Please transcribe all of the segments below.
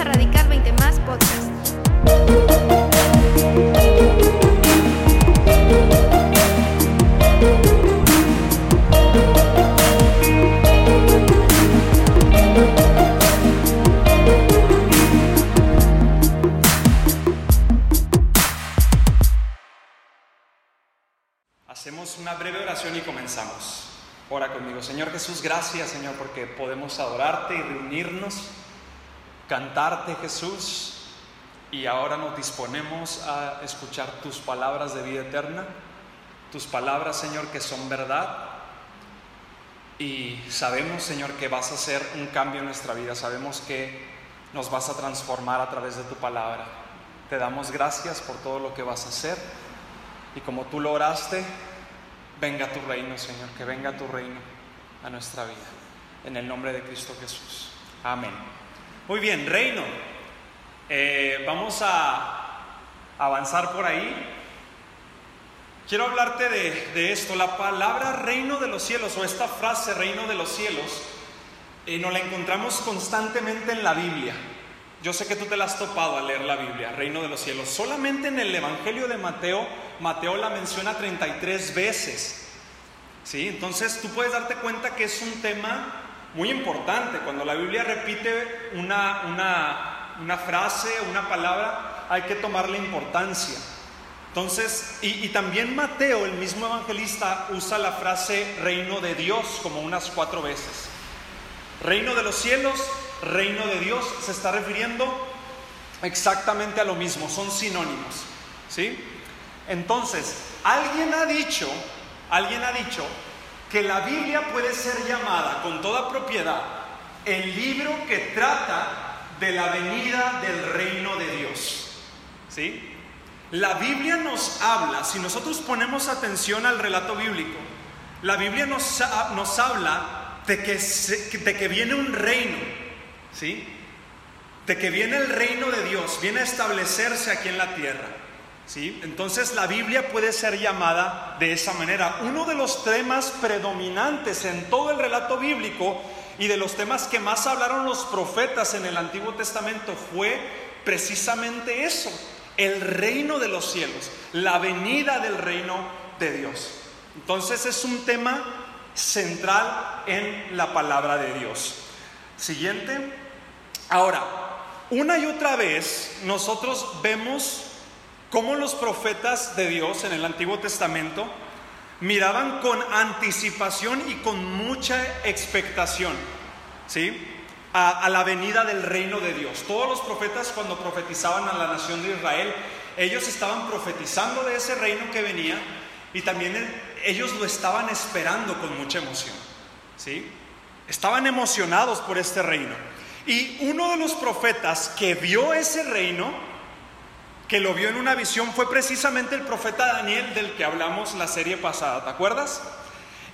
A Radical 20 Más Podcast. Hacemos una breve oración y comenzamos. Ora conmigo. Señor Jesús, gracias Señor porque podemos adorarte y reunirnos, cantarte Jesús. Y ahora nos disponemos a escuchar tus palabras de vida eterna, tus palabras Señor que son verdad. Y sabemos Señor que vas a hacer un cambio en nuestra vida, sabemos que nos vas a transformar a través de tu palabra. Te damos gracias por todo lo que vas a hacer. Y como tú lo oraste, venga tu reino, Señor, que venga tu reino a nuestra vida. En el nombre de Cristo Jesús. Amén. Muy bien, reino. Eh, vamos a avanzar por ahí. Quiero hablarte de, esto. La palabra reino de los cielos o esta frase reino de los cielos eh, nos la encontramos constantemente en la Biblia. Yo sé que tú te la has topado al leer la Biblia, reino de los cielos. Solamente en el Evangelio de Mateo, Mateo la menciona 33 veces. ¿Sí? Entonces tú puedes darte cuenta que es un tema muy importante. Cuando la Biblia repite una, una, una frase, una palabra, hay que tomarle importancia. Entonces, y, y, también Mateo, el mismo evangelista, usa la frase reino de Dios como unas cuatro veces. Reino de los cielos, reino de Dios, se está refiriendo exactamente a lo mismo, son sinónimos. ¿Sí? Entonces, alguien ha dicho, alguien ha dicho que la Biblia puede ser llamada con toda propiedad el libro que trata de la venida del reino de Dios. ¿Sí? La Biblia nos habla, si nosotros ponemos atención al relato bíblico, la Biblia nos, nos habla de que, de que viene un reino, ¿sí? De que viene el reino de Dios, viene a establecerse aquí en la tierra. Entonces la Biblia puede ser llamada de esa manera. Uno de los temas predominantes en todo el relato bíblico y de los temas que más hablaron los profetas en el Antiguo Testamento fue precisamente eso, el reino de los cielos, la venida del reino de Dios. Entonces es un tema central en la palabra de Dios. Siguiente. Ahora, una y otra vez nosotros vemos cómo los profetas de Dios en el Antiguo Testamento miraban con anticipación y con mucha expectación, ¿sí? A, la venida del reino de Dios. Todos los profetas cuando profetizaban a la nación de Israel, ellos estaban profetizando de ese reino que venía y también ellos lo estaban esperando con mucha emoción, ¿sí? Estaban emocionados por este reino. Y uno de los profetas que vio ese reino, que lo vio en una visión fue precisamente el profeta Daniel del que hablamos la serie pasada, ¿te acuerdas?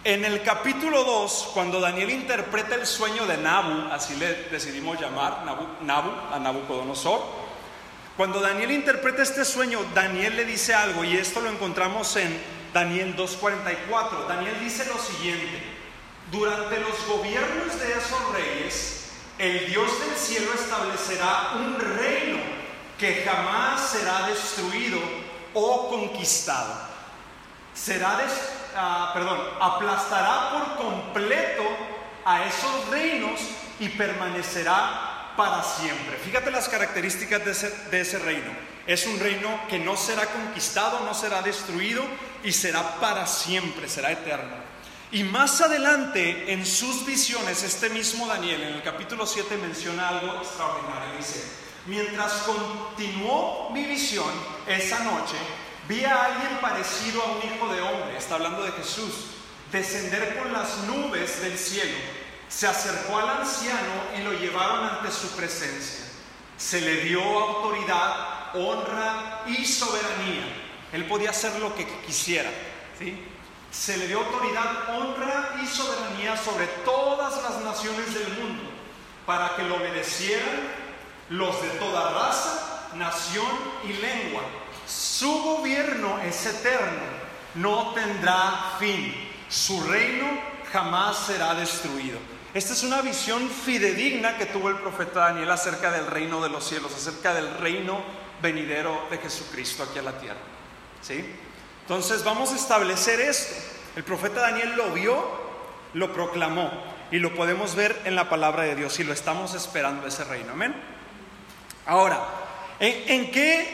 En el capítulo 2, cuando Daniel interpreta el sueño de Nabu, así le decidimos llamar Nabu, Nabu a Nabucodonosor, cuando Daniel interpreta este sueño, Daniel le dice algo y esto lo encontramos en Daniel 2.44. Daniel dice lo siguiente, durante los gobiernos de esos reyes, el Dios del cielo establecerá un reino que jamás será destruido o conquistado. Será, des, uh, perdón, aplastará por completo a esos reinos y permanecerá para siempre. Fíjate las características de ese, de ese reino. Es un reino que no será conquistado, no será destruido y será para siempre, será eterno. Y más adelante, en sus visiones, este mismo Daniel, en el capítulo 7, menciona algo extraordinario. Dice, Mientras continuó mi visión esa noche, vi a alguien parecido a un hijo de hombre, está hablando de Jesús, descender con las nubes del cielo. Se acercó al anciano y lo llevaron ante su presencia. Se le dio autoridad, honra y soberanía. Él podía hacer lo que quisiera. ¿sí? Se le dio autoridad, honra y soberanía sobre todas las naciones del mundo para que lo obedecieran los de toda raza, nación y lengua. Su gobierno es eterno, no tendrá fin. Su reino jamás será destruido. Esta es una visión fidedigna que tuvo el profeta Daniel acerca del reino de los cielos, acerca del reino venidero de Jesucristo aquí a la tierra. ¿Sí? Entonces vamos a establecer esto. El profeta Daniel lo vio, lo proclamó y lo podemos ver en la palabra de Dios y lo estamos esperando ese reino. Amén. Ahora, ¿en, qué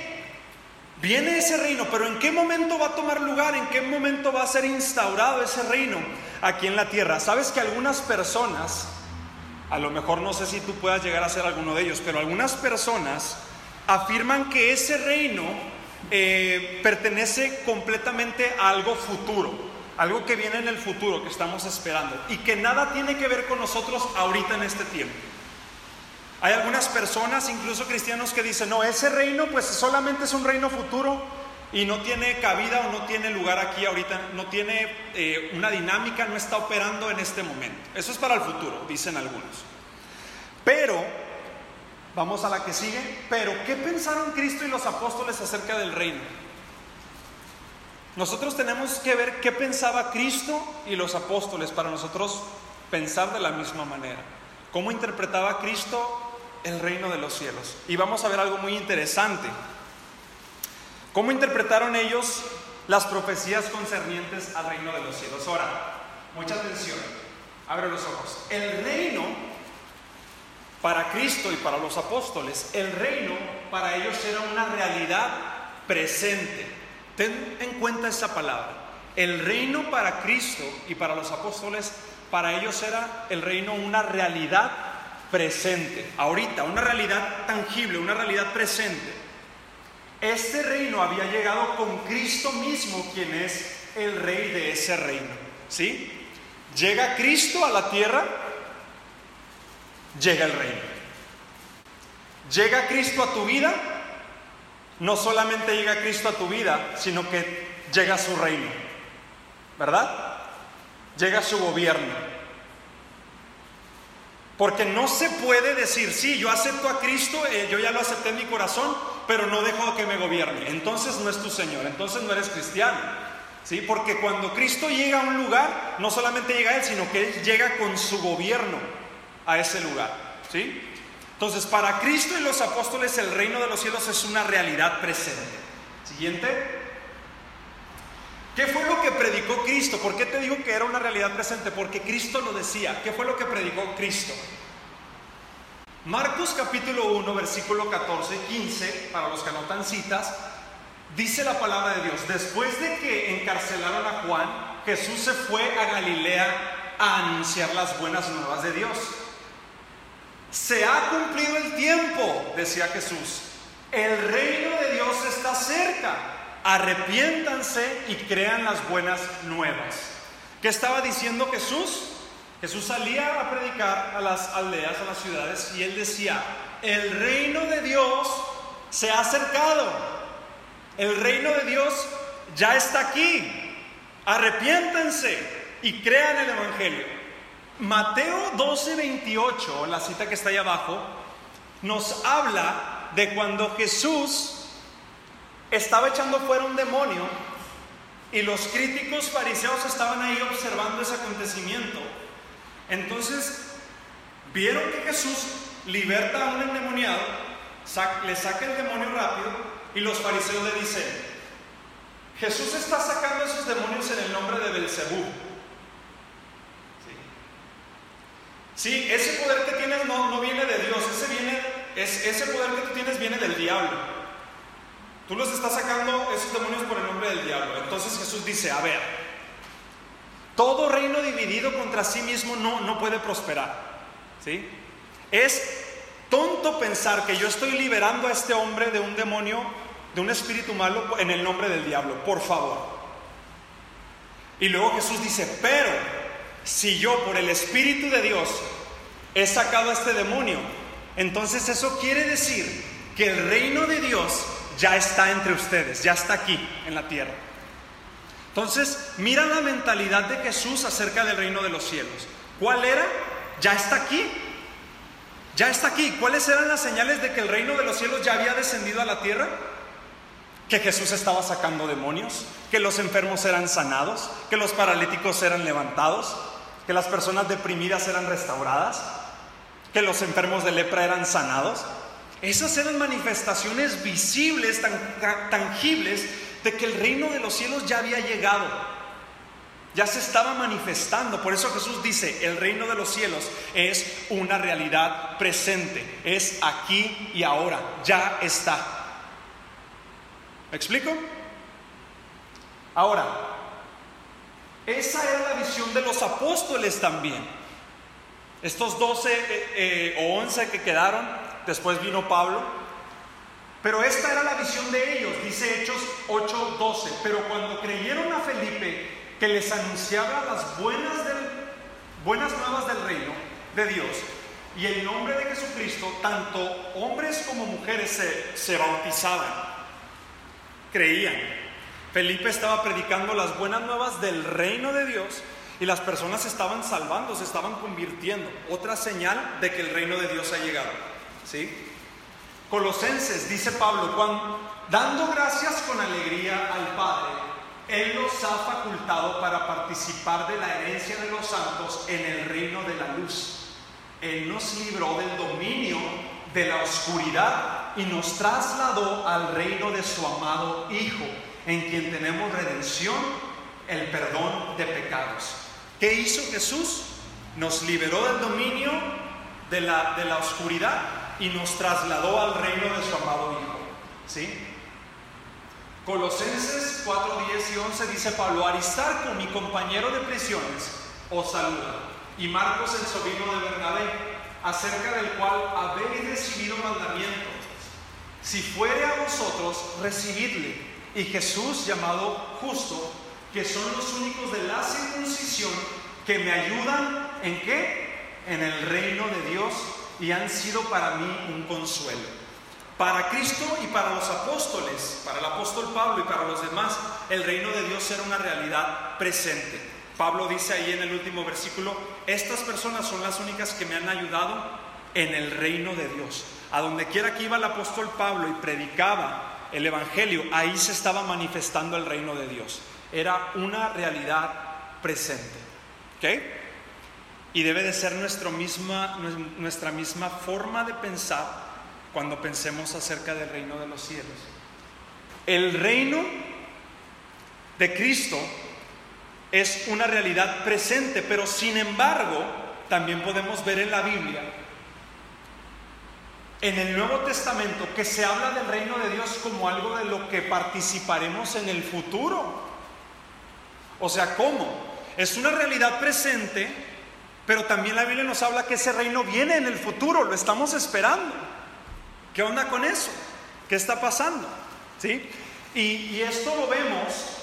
viene ese reino? Pero ¿en qué momento va a tomar lugar? ¿En qué momento va a ser instaurado ese reino aquí en la tierra? Sabes que algunas personas, a lo mejor no sé si tú puedas llegar a ser alguno de ellos, pero algunas personas afirman que ese reino eh, pertenece completamente a algo futuro, algo que viene en el futuro, que estamos esperando, y que nada tiene que ver con nosotros ahorita en este tiempo. Hay algunas personas, incluso cristianos, que dicen, no, ese reino pues solamente es un reino futuro y no tiene cabida o no tiene lugar aquí ahorita, no tiene eh, una dinámica, no está operando en este momento. Eso es para el futuro, dicen algunos. Pero Vamos a la que sigue. Pero, ¿qué pensaron Cristo y los apóstoles acerca del reino? Nosotros tenemos que ver qué pensaba Cristo y los apóstoles para nosotros pensar de la misma manera. ¿Cómo interpretaba Cristo el reino de los cielos? Y vamos a ver algo muy interesante. ¿Cómo interpretaron ellos las profecías concernientes al reino de los cielos? Ahora, mucha atención. Abre los ojos. El reino para Cristo y para los apóstoles, el reino para ellos era una realidad presente. Ten en cuenta esa palabra. El reino para Cristo y para los apóstoles, para ellos era el reino una realidad presente. Ahorita, una realidad tangible, una realidad presente. Este reino había llegado con Cristo mismo, quien es el rey de ese reino. ¿Sí? Llega Cristo a la tierra llega el reino. Llega Cristo a tu vida, no solamente llega Cristo a tu vida, sino que llega su reino, ¿verdad? Llega su gobierno. Porque no se puede decir, sí, yo acepto a Cristo, eh, yo ya lo acepté en mi corazón, pero no dejo que me gobierne. Entonces no es tu Señor, entonces no eres cristiano. ¿Sí? Porque cuando Cristo llega a un lugar, no solamente llega Él, sino que Él llega con su gobierno a ese lugar. ¿Sí? Entonces, para Cristo y los apóstoles el reino de los cielos es una realidad presente. Siguiente. ¿Qué fue lo que predicó Cristo? ¿Por qué te digo que era una realidad presente? Porque Cristo lo decía. ¿Qué fue lo que predicó Cristo? Marcos capítulo 1, versículo 14 y 15, para los que anotan citas, dice la palabra de Dios. Después de que encarcelaron a Juan, Jesús se fue a Galilea a anunciar las buenas nuevas de Dios. Se ha cumplido el tiempo, decía Jesús. El reino de Dios está cerca. Arrepiéntanse y crean las buenas nuevas. ¿Qué estaba diciendo Jesús? Jesús salía a predicar a las aldeas, a las ciudades, y él decía, el reino de Dios se ha acercado. El reino de Dios ya está aquí. Arrepiéntanse y crean el Evangelio. Mateo 12, 28, la cita que está ahí abajo, nos habla de cuando Jesús estaba echando fuera un demonio y los críticos fariseos estaban ahí observando ese acontecimiento. Entonces, vieron que Jesús liberta a un endemoniado, le saca el demonio rápido y los fariseos le dicen, Jesús está sacando esos demonios en el nombre de Belcebú Sí, ese poder que tienes no, viene de Dios, ese, viene, es, ese poder que tú tienes viene del diablo. Tú los estás sacando esos demonios por el nombre del diablo. Entonces Jesús dice, a ver, todo reino dividido contra sí mismo no, no puede prosperar. ¿sí? Es tonto pensar que yo estoy liberando a este hombre de un demonio, de un espíritu malo en el nombre del diablo, por favor. Y luego Jesús dice, pero si yo por el Espíritu de Dios he sacado a este demonio, entonces eso quiere decir que el reino de Dios ya está entre ustedes, ya está aquí en la tierra. Entonces, mira la mentalidad de Jesús acerca del reino de los cielos. ¿Cuál era? Ya está aquí. Ya está aquí. ¿Cuáles eran las señales de que el reino de los cielos ya había descendido a la tierra? Que Jesús estaba sacando demonios, que los enfermos eran sanados, que los paralíticos eran levantados, que las personas deprimidas eran restauradas, que los enfermos de lepra eran sanados. Esas eran manifestaciones visibles, tan, tangibles, de que el reino de los cielos ya había llegado, ya se estaba manifestando. Por eso Jesús dice, el reino de los cielos es una realidad presente, es aquí y ahora, ya está. ¿Me explico? Ahora, esa era la visión de los apóstoles también. Estos 12 eh, eh, o 11 que quedaron, después vino Pablo, pero esta era la visión de ellos, dice Hechos 8:12. Pero cuando creyeron a Felipe, que les anunciaba las buenas, buenas nuevas del reino de Dios, y el nombre de Jesucristo, tanto hombres como mujeres se, se bautizaban, creían. Felipe estaba predicando las buenas nuevas del reino de Dios y las personas estaban salvando, se estaban convirtiendo. Otra señal de que el reino de Dios ha llegado. Colosenses, dice Pablo, dando gracias con alegría al Padre, Él nos ha facultado para participar de la herencia de los santos en el reino de la luz. Él nos libró del dominio de la oscuridad y nos trasladó al reino de su amado Hijo en quien tenemos redención, el perdón de pecados. ¿Qué hizo Jesús? Nos liberó del dominio de la, de la oscuridad y nos trasladó al reino de su amado Hijo. ¿Sí? Colosenses 4, 10 y 11 dice Pablo, Aristarco, mi compañero de prisiones, os saluda, y Marcos el sobrino de Bernabé, acerca del cual habéis recibido mandamiento. Si fuere a vosotros, recibidle y Jesús llamado justo, que son los únicos de la circuncisión que me ayudan en qué? En el reino de Dios y han sido para mí un consuelo. Para Cristo y para los apóstoles, para el apóstol Pablo y para los demás, el reino de Dios era una realidad presente. Pablo dice ahí en el último versículo, estas personas son las únicas que me han ayudado en el reino de Dios. A donde quiera que iba el apóstol Pablo y predicaba el Evangelio, ahí se estaba manifestando el reino de Dios. Era una realidad presente. ¿Ok? Y debe de ser nuestra misma, nuestra misma forma de pensar cuando pensemos acerca del reino de los cielos. El reino de Cristo es una realidad presente, pero sin embargo, también podemos ver en la Biblia en el Nuevo Testamento que se habla del reino de Dios como algo de lo que participaremos en el futuro. O sea, ¿cómo? Es una realidad presente, pero también la Biblia nos habla que ese reino viene en el futuro, lo estamos esperando. ¿Qué onda con eso? ¿Qué está pasando? ¿Sí? Y, esto lo vemos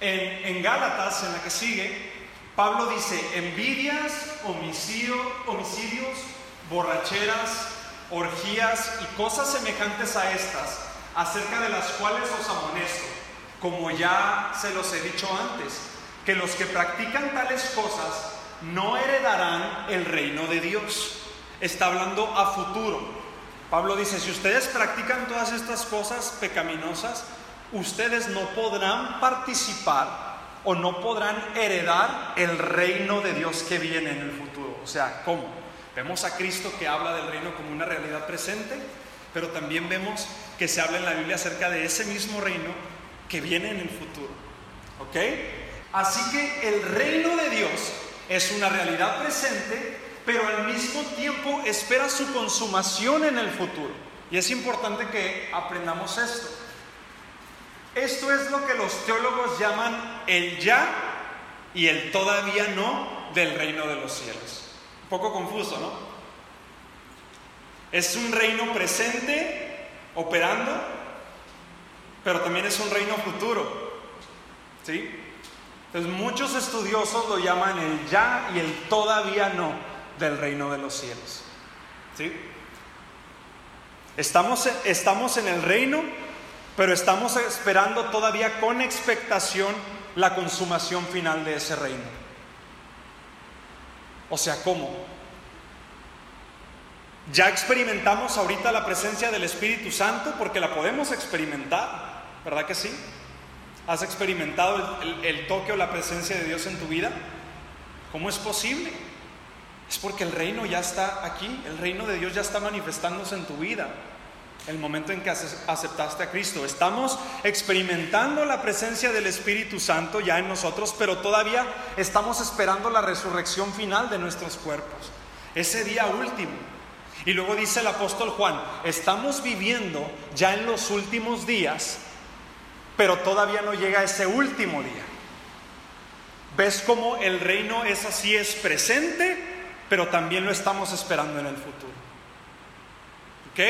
en, en Gálatas, en la que sigue. Pablo dice, envidias, homicidio, homicidios, borracheras, orgías y cosas semejantes a estas, acerca de las cuales os amonesto, como ya se los he dicho antes, que los que practican tales cosas no heredarán el reino de Dios. Está hablando a futuro. Pablo dice, si ustedes practican todas estas cosas pecaminosas, ustedes no podrán participar o no podrán heredar el reino de Dios que viene en el futuro. O sea, ¿cómo? Vemos a Cristo que habla del reino como una realidad presente, pero también vemos que se habla en la Biblia acerca de ese mismo reino que viene en el futuro. ¿Ok? Así que el reino de Dios es una realidad presente, pero al mismo tiempo espera su consumación en el futuro. Y es importante que aprendamos esto. Esto es lo que los teólogos llaman el ya y el todavía no del reino de los cielos poco confuso, ¿no? Es un reino presente operando, pero también es un reino futuro. ¿Sí? Entonces muchos estudiosos lo llaman el ya y el todavía no del reino de los cielos. ¿Sí? Estamos, estamos en el reino, pero estamos esperando todavía con expectación la consumación final de ese reino. O sea, ¿cómo? Ya experimentamos ahorita la presencia del Espíritu Santo porque la podemos experimentar, ¿verdad que sí? ¿Has experimentado el, toque o la presencia de Dios en tu vida? ¿Cómo es posible? Es porque el reino ya está aquí, el reino de Dios ya está manifestándose en tu vida. El momento en que aceptaste a Cristo. Estamos experimentando la presencia del Espíritu Santo ya en nosotros, pero todavía estamos esperando la resurrección final de nuestros cuerpos. Ese día último. Y luego dice el apóstol Juan, estamos viviendo ya en los últimos días, pero todavía no llega ese último día. ¿Ves cómo el reino es así, es presente, pero también lo estamos esperando en el futuro? ¿Ok?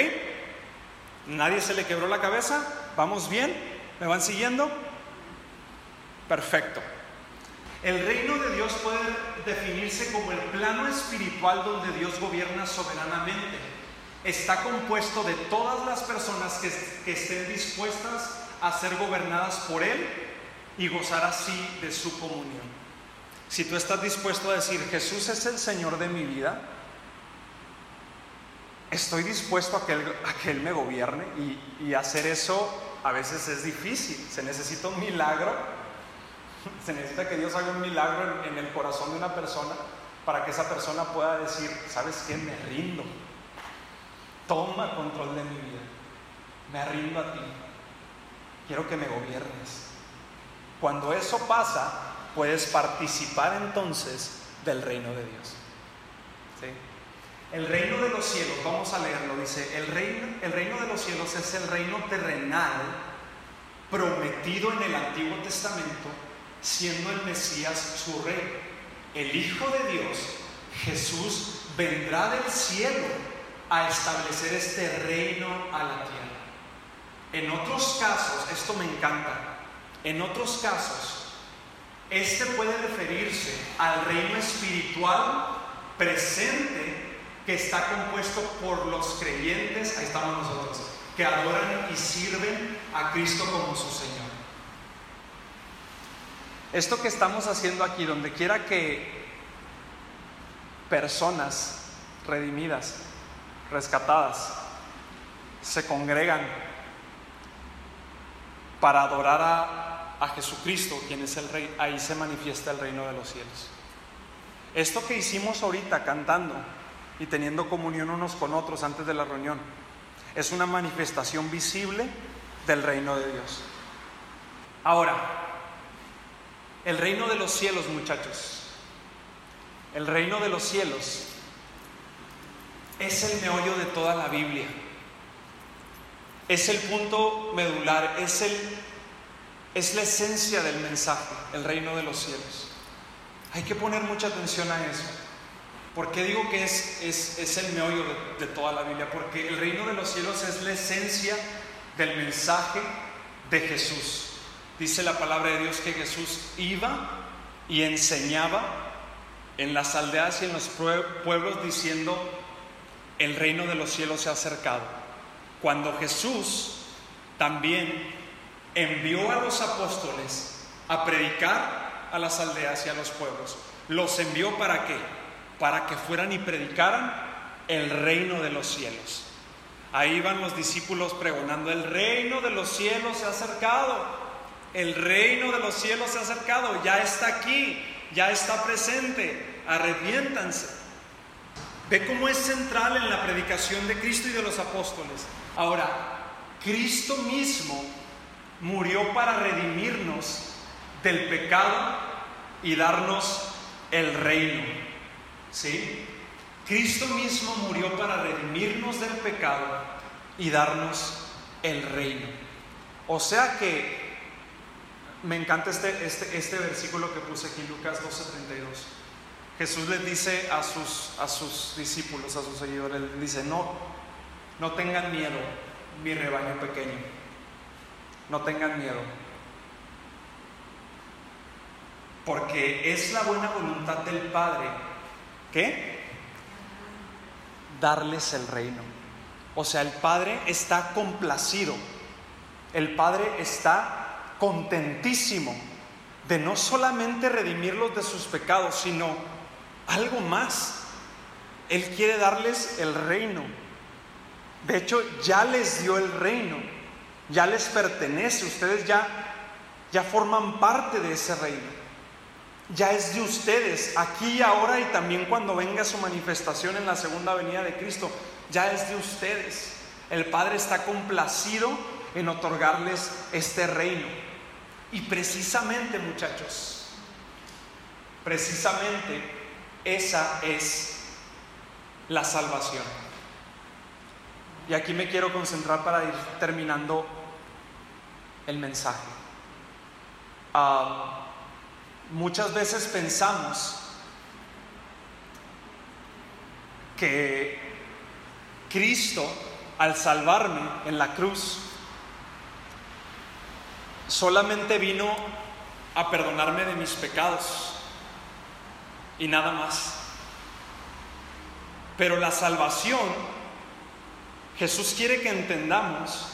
¿Nadie se le quebró la cabeza? ¿Vamos bien? ¿Me van siguiendo? Perfecto. El reino de Dios puede definirse como el plano espiritual donde Dios gobierna soberanamente. Está compuesto de todas las personas que, estén dispuestas a ser gobernadas por Él y gozar así de su comunión. Si tú estás dispuesto a decir, Jesús es el Señor de mi vida, estoy dispuesto a que Él, me gobierne y, hacer eso a veces es difícil, se necesita un milagro se necesita que Dios haga un milagro en, el corazón de una persona para que esa persona pueda decir, ¿sabes qué? Me rindo. Toma control de mi vida. Me rindo a ti. Quiero que me gobiernes. Cuando eso pasa, puedes participar entonces del reino de Dios. El reino de los cielos, vamos a leerlo, dice, el reino, el reino de los cielos es el reino terrenal prometido en el Antiguo Testamento siendo el Mesías su rey. El Hijo de Dios, Jesús, vendrá del cielo a establecer este reino a la tierra. En otros casos, esto me encanta, en otros casos, este puede referirse al reino espiritual presente que está compuesto por los creyentes, ahí estamos nosotros, que adoran y sirven a Cristo como su Señor. Esto que estamos haciendo aquí, donde quiera que personas redimidas, rescatadas, se congregan para adorar a, a, Jesucristo, quien es el Rey, ahí se manifiesta el reino de los cielos. Esto que hicimos ahorita cantando y teniendo comunión unos con otros antes de la reunión, es una manifestación visible del reino de Dios. Ahora, el reino de los cielos, muchachos. El reino de los cielos es el meollo de toda la Biblia. Es el punto medular, es, el, es la esencia del mensaje, el reino de los cielos. Hay que poner mucha atención a eso. ¿Por qué digo que es, es, el meollo de, de toda la Biblia? Porque el reino de los cielos es la esencia del mensaje de Jesús. Dice la palabra de Dios que Jesús iba y enseñaba en las aldeas y en los pueblos diciendo, el reino de los cielos se ha acercado. Cuando Jesús también envió a los apóstoles a predicar a las aldeas y a los pueblos, los envió para qué? Para que fueran y predicaran el reino de los cielos. Ahí van los discípulos pregonando, el reino de los cielos se ha acercado. El reino de los cielos se ha acercado, ya está aquí, ya está presente. Arrepiéntanse. Ve cómo es central en la predicación de Cristo y de los apóstoles. Ahora, Cristo mismo murió para redimirnos del pecado y darnos el reino. ¿Sí? Cristo mismo murió para redimirnos del pecado y darnos el reino. O sea que me encanta este, este, este versículo que puse aquí, Lucas 12:32. Jesús les dice a sus, a sus discípulos, a sus seguidores, les dice, no, no tengan miedo, mi rebaño pequeño, no tengan miedo, porque es la buena voluntad del Padre, ¿qué? Darles el reino. O sea, el Padre está complacido, el Padre está contentísimo de no solamente redimirlos de sus pecados, sino algo más. Él quiere darles el reino. De hecho, ya les dio el reino, ya les pertenece, ustedes ya, ya forman parte de ese reino. ya es de ustedes, aquí, ahora y también cuando venga su manifestación en la segunda venida de Cristo, ya es de ustedes. El Padre está complacido en otorgarles este reino. Y precisamente, muchachos, precisamente esa es la salvación. Y aquí me quiero concentrar para ir terminando el mensaje. Ah, muchas veces pensamos que Cristo, al salvarme en la cruz, solamente vino a perdonarme de mis pecados y nada más. Pero la salvación, Jesús quiere que entendamos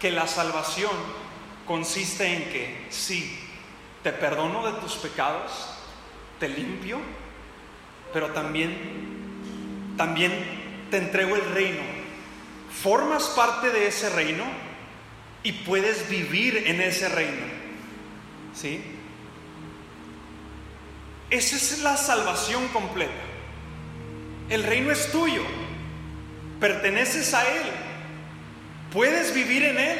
que la salvación consiste en que sí, te perdono de tus pecados, te limpio, pero también, también te entrego el reino. Formas parte de ese reino y puedes vivir en ese reino. ¿Sí? Esa es la salvación completa. El reino es tuyo. Perteneces a Él. Puedes vivir en Él.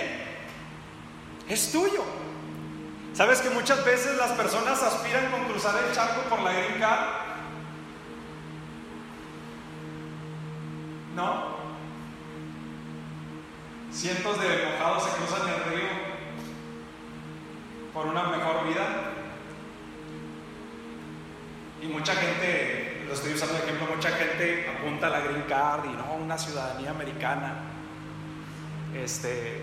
Es tuyo. ¿Sabes que muchas veces las personas aspiran con cruzar el charco por la Green? ¿No? Cientos de mojados se cruzan el río por una mejor vida. Y mucha gente, lo estoy usando de ejemplo, mucha gente apunta a la Green Card y no, una ciudadanía americana. Este,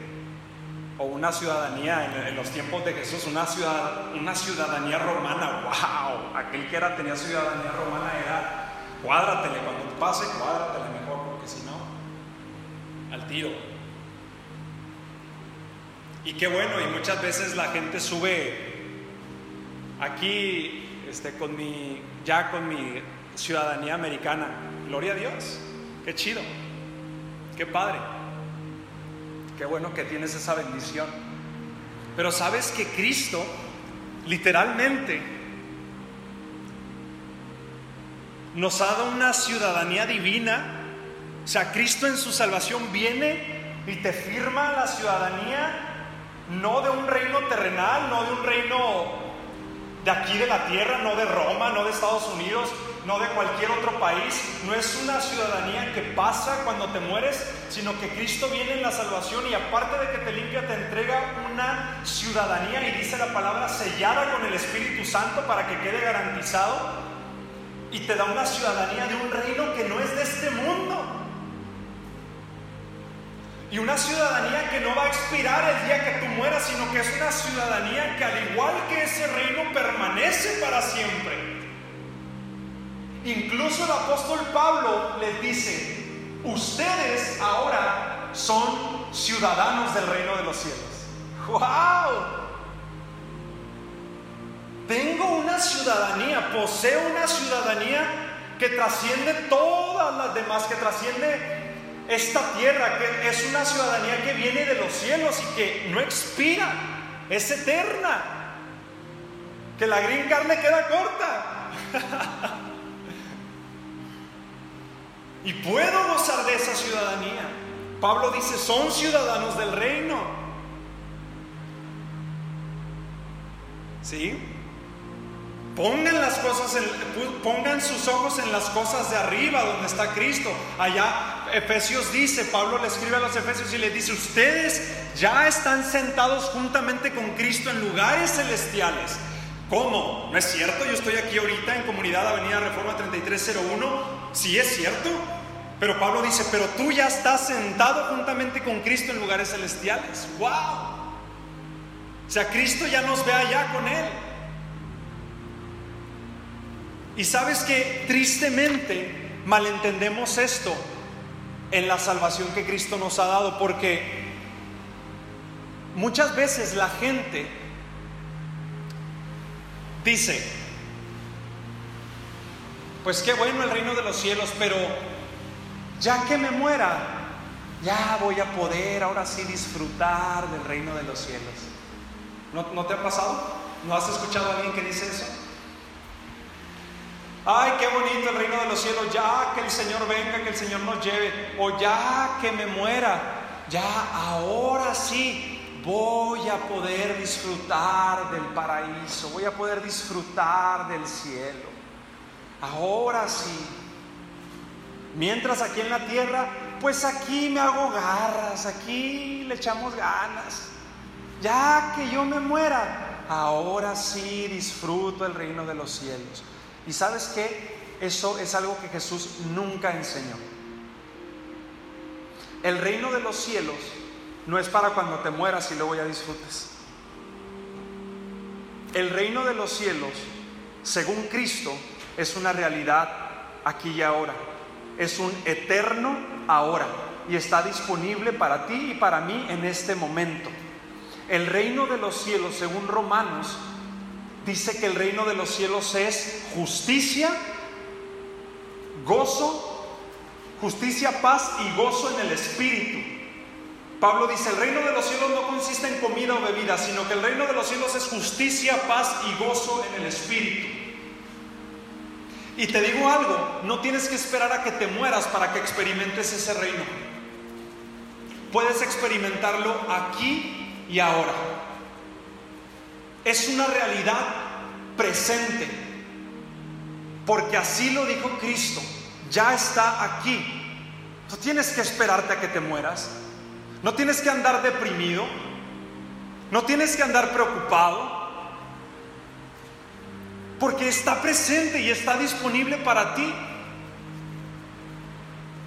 o una ciudadanía en, los tiempos de Jesús, una, ciudad, una ciudadanía romana, wow, aquel que era tenía ciudadanía romana era cuádratele, cuando pase cuádratele mejor, porque si no, al tiro. Y qué bueno, y muchas veces la gente sube aquí este, con mi, ya con mi ciudadanía americana. Gloria a Dios, qué chido, qué padre, qué bueno que tienes esa bendición. Pero sabes que Cristo, literalmente, nos ha dado una ciudadanía divina. O sea, Cristo en su salvación viene y te firma la ciudadanía no de un reino terrenal, no de un reino de aquí de la tierra, no de Roma, no de Estados Unidos, no de cualquier otro país. No es una ciudadanía que pasa cuando te mueres, sino que Cristo viene en la salvación y aparte de que te limpia, te entrega una ciudadanía y dice la palabra sellada con el Espíritu Santo para que quede garantizado. Y te da una ciudadanía de un reino que no es de este mundo. Y una ciudadanía que no va a expirar el día que tú mueras, sino que es una ciudadanía que al igual que ese reino permanece para siempre. Incluso el apóstol Pablo les dice, ustedes ahora son ciudadanos del reino de los cielos. ¡Wow! Tengo una ciudadanía, poseo una ciudadanía que trasciende todas las demás, que trasciende esta tierra que es una ciudadanía que viene de los cielos y que no expira, es eterna, que la green carne queda corta. y puedo gozar de esa ciudadanía. Pablo dice, son ciudadanos del reino. ¿Sí? Pongan las cosas, pongan sus ojos en las cosas de arriba, donde está Cristo. Allá Efesios dice, Pablo le escribe a los Efesios y le dice, ustedes ya están sentados juntamente con Cristo en lugares celestiales. ¿Cómo? ¿No es cierto? Yo estoy aquí ahorita en Comunidad Avenida Reforma 3301. Sí es cierto. Pero Pablo dice, pero tú ya estás sentado juntamente con Cristo en lugares celestiales. ¡Wow! O sea, Cristo ya nos ve allá con Él. Y sabes que tristemente malentendemos esto en la salvación que Cristo nos ha dado, porque muchas veces la gente dice, pues qué bueno el reino de los cielos, pero ya que me muera, ya voy a poder ahora sí disfrutar del reino de los cielos. ¿No, ¿No te ha pasado? ¿No has escuchado a alguien que dice eso? Ay, qué bonito el reino de los cielos, ya que el Señor venga, que el Señor nos lleve, o ya que me muera, ya ahora sí voy a poder disfrutar del paraíso, voy a poder disfrutar del cielo. Ahora sí. Mientras aquí en la tierra, pues aquí me hago garras, aquí le echamos ganas. Ya que yo me muera, ahora sí disfruto el reino de los cielos. ¿Y sabes qué? Eso es algo que Jesús nunca enseñó. El reino de los cielos no es para cuando te mueras y luego ya disfrutes. El reino de los cielos, según Cristo, es una realidad aquí y ahora. Es un eterno ahora y está disponible para ti y para mí en este momento. El reino de los cielos, según Romanos, dice que el reino de los cielos es justicia, gozo, justicia, paz y gozo en el espíritu. Pablo dice, el reino de los cielos no consiste en comida o bebida, sino que el reino de los cielos es justicia, paz y gozo en el espíritu. Y te digo algo, no tienes que esperar a que te mueras para que experimentes ese reino. Puedes experimentarlo aquí y ahora es una realidad presente, porque así lo dijo Cristo, ya está aquí. No tienes que esperarte a que te mueras, no tienes que andar deprimido, no tienes que andar preocupado, porque está presente y está disponible para ti.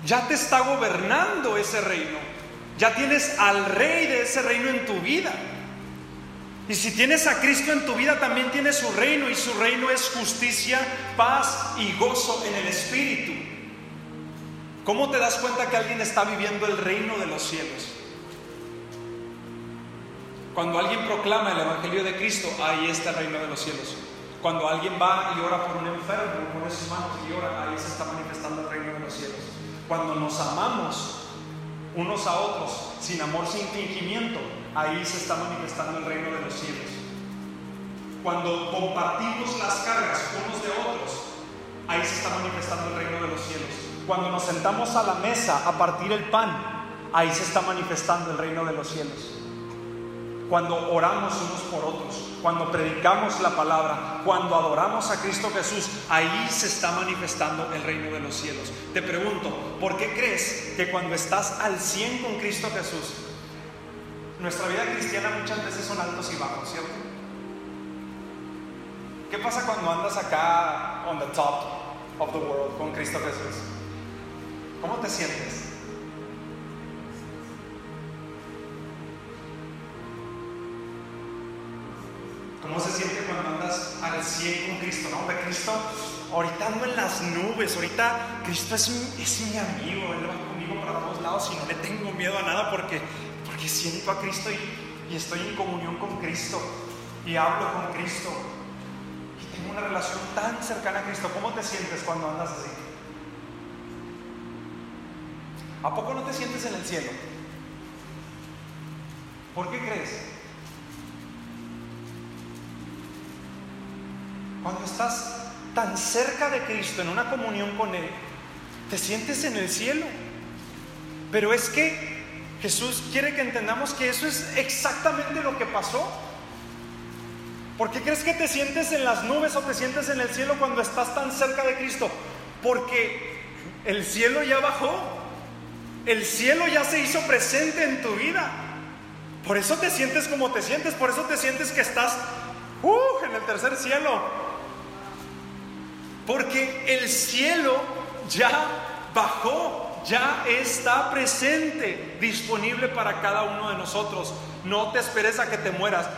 Ya te está gobernando ese reino, ya tienes al rey de ese reino en tu vida. Y si tienes a Cristo en tu vida, también tienes su reino y su reino es justicia, paz y gozo en el Espíritu. ¿Cómo te das cuenta que alguien está viviendo el reino de los cielos? Cuando alguien proclama el Evangelio de Cristo, ahí está el reino de los cielos. Cuando alguien va y ora por un enfermo, pone sus manos y ora, ahí se está manifestando el reino de los cielos. Cuando nos amamos unos a otros, sin amor, sin fingimiento, ahí se está manifestando el reino de los cielos. Cuando compartimos las cargas unos de otros, ahí se está manifestando el reino de los cielos. Cuando nos sentamos a la mesa a partir el pan, ahí se está manifestando el reino de los cielos. Cuando oramos unos por otros, cuando predicamos la palabra, cuando adoramos a Cristo Jesús, ahí se está manifestando el reino de los cielos. Te pregunto, ¿por qué crees que cuando estás al 100 con Cristo Jesús, nuestra vida cristiana muchas veces son altos y bajos, ¿cierto? ¿Qué pasa cuando andas acá on the top of the world con Cristo Jesús? ¿Cómo te sientes? ¿Cómo se siente cuando andas al 100 con Cristo? No, de Cristo, ahorita ando en las nubes, ahorita Cristo es mi, es mi amigo, Él va conmigo para todos lados y no le tengo miedo a nada porque, porque siento a Cristo y, y estoy en comunión con Cristo y hablo con Cristo y tengo una relación tan cercana a Cristo. ¿Cómo te sientes cuando andas así? ¿A poco no te sientes en el cielo? ¿Por qué crees? Cuando estás tan cerca de Cristo, en una comunión con Él, te sientes en el cielo. Pero es que Jesús quiere que entendamos que eso es exactamente lo que pasó. ¿Por qué crees que te sientes en las nubes o te sientes en el cielo cuando estás tan cerca de Cristo? Porque el cielo ya bajó. El cielo ya se hizo presente en tu vida. Por eso te sientes como te sientes. Por eso te sientes que estás uh, en el tercer cielo. Porque el cielo ya bajó, ya está presente, disponible para cada uno de nosotros. No te esperes a que te mueras.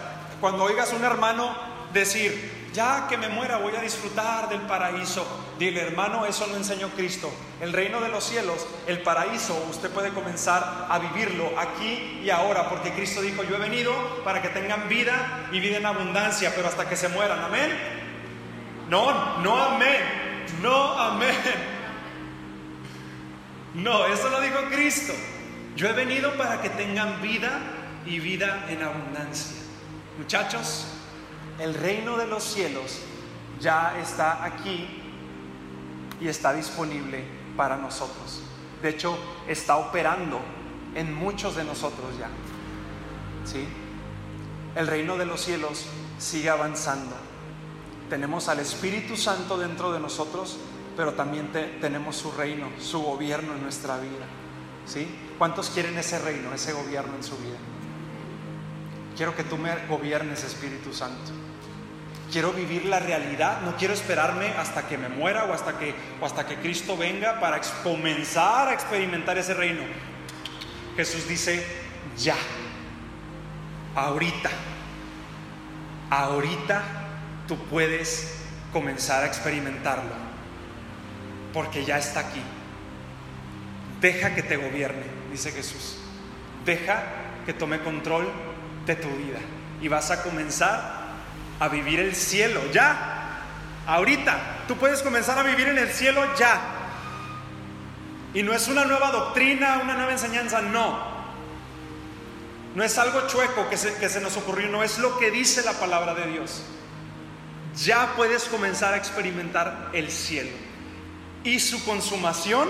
Cuando oigas a un hermano decir, ya que me muera voy a disfrutar del paraíso, dile hermano, eso lo enseñó Cristo. El reino de los cielos, el paraíso, usted puede comenzar a vivirlo aquí y ahora, porque Cristo dijo, yo he venido para que tengan vida y vida en abundancia, pero hasta que se mueran. Amén. No, no amén. No amén. No, eso lo dijo Cristo. Yo he venido para que tengan vida y vida en abundancia. Muchachos, el reino de los cielos ya está aquí y está disponible para nosotros. De hecho, está operando en muchos de nosotros ya. ¿Sí? El reino de los cielos sigue avanzando. Tenemos al Espíritu Santo dentro de nosotros, pero también tenemos su reino, su gobierno en nuestra vida. ¿Sí? ¿Cuántos quieren ese reino, ese gobierno en su vida? Quiero que tú me gobiernes, Espíritu Santo. Quiero vivir la realidad, no quiero esperarme hasta que me muera o hasta que, o hasta que Cristo venga para comenzar a experimentar ese reino. Jesús dice, ya, ahorita, ahorita tú puedes comenzar a experimentarlo, porque ya está aquí. Deja que te gobierne, dice Jesús. Deja que tome control de tu vida y vas a comenzar a vivir el cielo ya. Ahorita, tú puedes comenzar a vivir en el cielo ya. Y no es una nueva doctrina, una nueva enseñanza, no. No es algo chueco que se, que se nos ocurrió, no es lo que dice la palabra de Dios. Ya puedes comenzar a experimentar el cielo. Y su consumación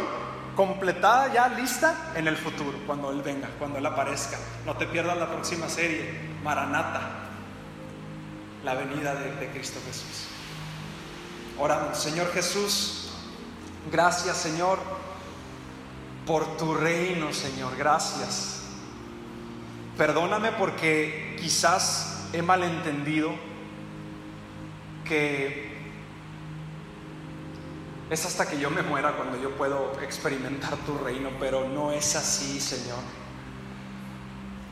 completada ya lista en el futuro, cuando Él venga, cuando Él aparezca. No te pierdas la próxima serie, Maranata, la venida de, Cristo Jesús. Oramos, Señor Jesús, gracias Señor por tu reino, Señor, gracias. Perdóname porque quizás he malentendido que es hasta que yo me muera cuando yo puedo experimentar tu reino, pero no es así, Señor.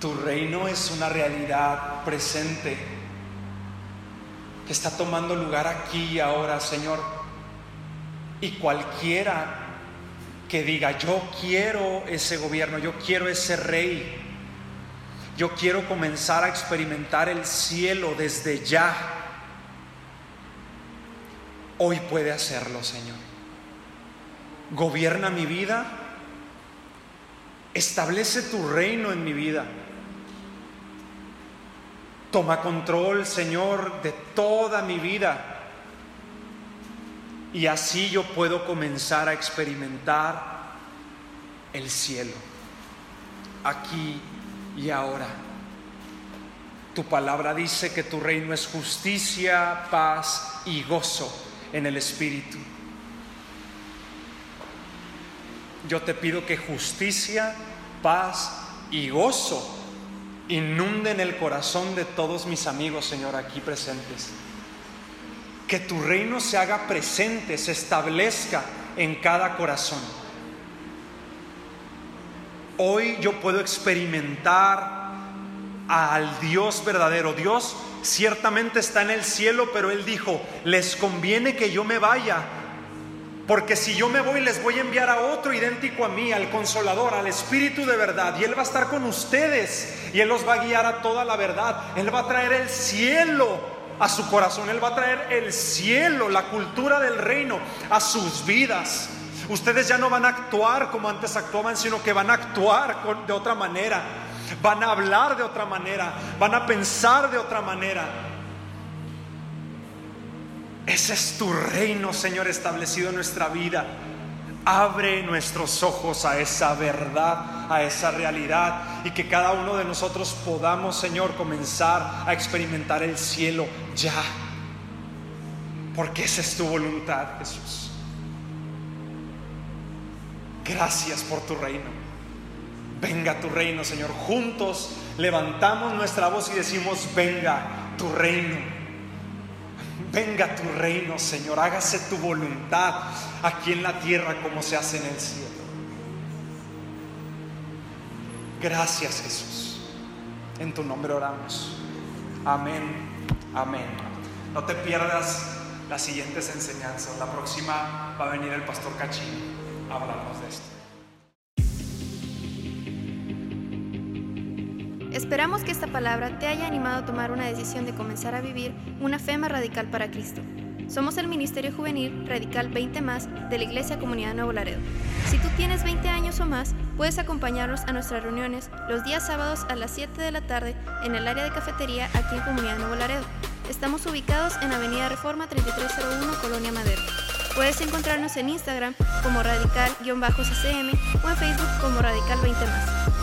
Tu reino es una realidad presente que está tomando lugar aquí y ahora, Señor. Y cualquiera que diga, yo quiero ese gobierno, yo quiero ese rey, yo quiero comenzar a experimentar el cielo desde ya, hoy puede hacerlo, Señor gobierna mi vida, establece tu reino en mi vida. Toma control, Señor, de toda mi vida. Y así yo puedo comenzar a experimentar el cielo, aquí y ahora. Tu palabra dice que tu reino es justicia, paz y gozo en el Espíritu. Yo te pido que justicia, paz y gozo inunden el corazón de todos mis amigos, Señor, aquí presentes. Que tu reino se haga presente, se establezca en cada corazón. Hoy yo puedo experimentar al Dios verdadero. Dios ciertamente está en el cielo, pero Él dijo, les conviene que yo me vaya porque si yo me voy, les voy a enviar a otro idéntico a mí, al consolador, al Espíritu de verdad. Y Él va a estar con ustedes. Y Él los va a guiar a toda la verdad. Él va a traer el cielo a su corazón. Él va a traer el cielo, la cultura del reino, a sus vidas. Ustedes ya no van a actuar como antes actuaban, sino que van a actuar de otra manera. Van a hablar de otra manera. Van a pensar de otra manera. Ese es tu reino, Señor, establecido en nuestra vida. Abre nuestros ojos a esa verdad, a esa realidad y que cada uno de nosotros podamos, Señor, comenzar a experimentar el cielo ya. Porque esa es tu voluntad, Jesús. Gracias por tu reino. Venga tu reino, Señor. Juntos levantamos nuestra voz y decimos, venga tu reino. Venga tu reino, Señor, hágase tu voluntad aquí en la tierra como se hace en el cielo. Gracias Jesús. En tu nombre oramos. Amén. Amén. No te pierdas las siguientes enseñanzas. La próxima va a venir el pastor Cachín a hablarnos de esto. Esperamos que esta palabra te haya animado a tomar una decisión de comenzar a vivir una fe más radical para Cristo. Somos el Ministerio Juvenil Radical 20 más de la Iglesia Comunidad Nuevo Laredo. Si tú tienes 20 años o más, puedes acompañarnos a nuestras reuniones los días sábados a las 7 de la tarde en el área de cafetería aquí en Comunidad Nuevo Laredo. Estamos ubicados en Avenida Reforma 3301, Colonia Madero. Puedes encontrarnos en Instagram como radical-ccm o en Facebook como radical 20 más.